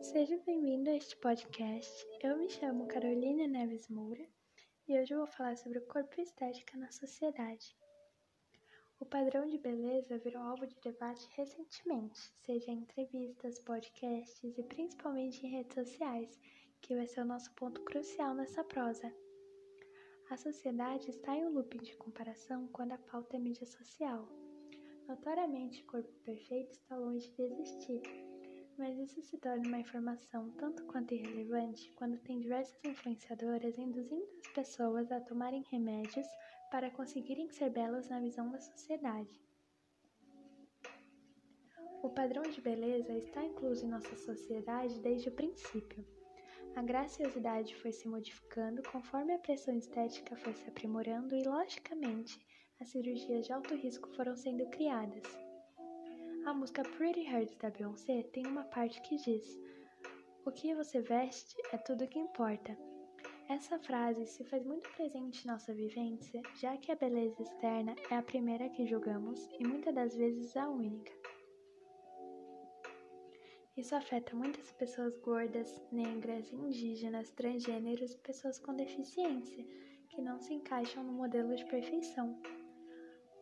Seja bem-vindo a este podcast. Eu me chamo Carolina Neves Moura e hoje eu vou falar sobre o corpo e estética na sociedade. O padrão de beleza virou alvo de debate recentemente, seja em entrevistas, podcasts e principalmente em redes sociais, que vai ser o nosso ponto crucial nessa prosa. A sociedade está em um looping de comparação quando a pauta é mídia social. Notoriamente, o corpo perfeito está longe de existir, mas isso se torna uma informação tanto quanto irrelevante quando tem diversas influenciadoras induzindo as pessoas a tomarem remédios para conseguirem ser belas na visão da sociedade. O padrão de beleza está incluso em nossa sociedade desde o princípio. A graciosidade foi se modificando conforme a pressão estética foi se aprimorando e, logicamente, as cirurgias de alto risco foram sendo criadas. A música Pretty Hurts da Beyoncé tem uma parte que diz: O que você veste é tudo que importa. Essa frase se faz muito presente em nossa vivência, já que a beleza externa é a primeira que julgamos e muitas das vezes a única. Isso afeta muitas pessoas gordas, negras, indígenas, transgêneros pessoas com deficiência, que não se encaixam no modelo de perfeição.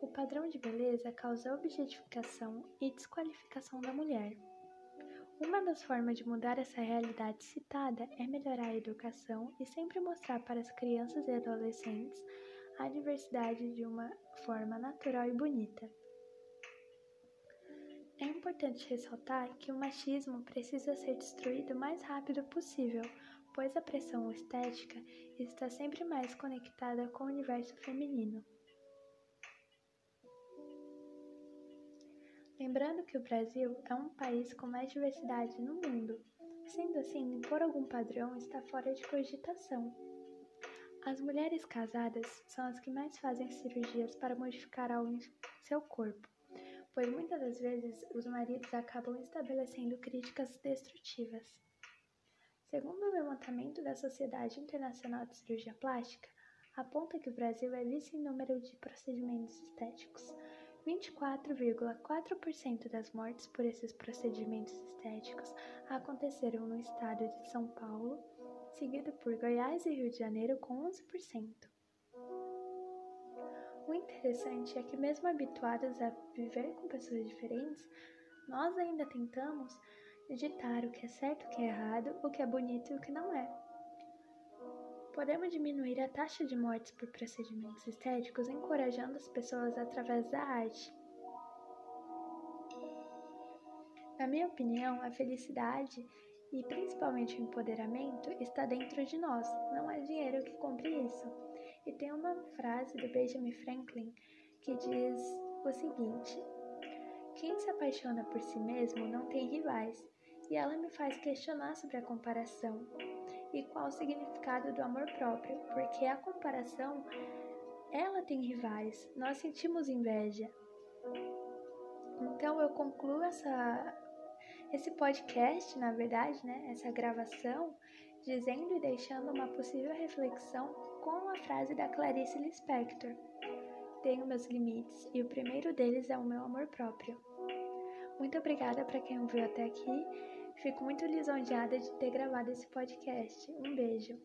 O padrão de beleza causa objetificação e desqualificação da mulher. Uma das formas de mudar essa realidade citada é melhorar a educação e sempre mostrar para as crianças e adolescentes a diversidade de uma forma natural e bonita. É importante ressaltar que o machismo precisa ser destruído o mais rápido possível, pois a pressão estética está sempre mais conectada com o universo feminino. Lembrando que o Brasil é um país com mais diversidade no mundo, sendo assim, impor algum padrão está fora de cogitação. As mulheres casadas são as que mais fazem cirurgias para modificar algo em seu corpo pois muitas das vezes os maridos acabam estabelecendo críticas destrutivas. Segundo o levantamento da Sociedade Internacional de Cirurgia Plástica, aponta que o Brasil é vice em número de procedimentos estéticos. 24,4% das mortes por esses procedimentos estéticos aconteceram no estado de São Paulo, seguido por Goiás e Rio de Janeiro com 11%. O interessante é que, mesmo habituadas a viver com pessoas diferentes, nós ainda tentamos ditar o que é certo o que é errado, o que é bonito e o que não é. Podemos diminuir a taxa de mortes por procedimentos estéticos encorajando as pessoas através da arte. Na minha opinião, a felicidade e principalmente o empoderamento está dentro de nós, não é dinheiro que compre isso. E tem uma frase do Benjamin Franklin que diz o seguinte: Quem se apaixona por si mesmo não tem rivais. E ela me faz questionar sobre a comparação e qual o significado do amor próprio, porque a comparação ela tem rivais, nós sentimos inveja. Então eu concluo essa esse podcast, na verdade, né, essa gravação, dizendo e deixando uma possível reflexão com a frase da Clarice Lispector: Tenho meus limites e o primeiro deles é o meu amor próprio. Muito obrigada para quem ouviu até aqui. Fico muito lisonjeada de ter gravado esse podcast. Um beijo.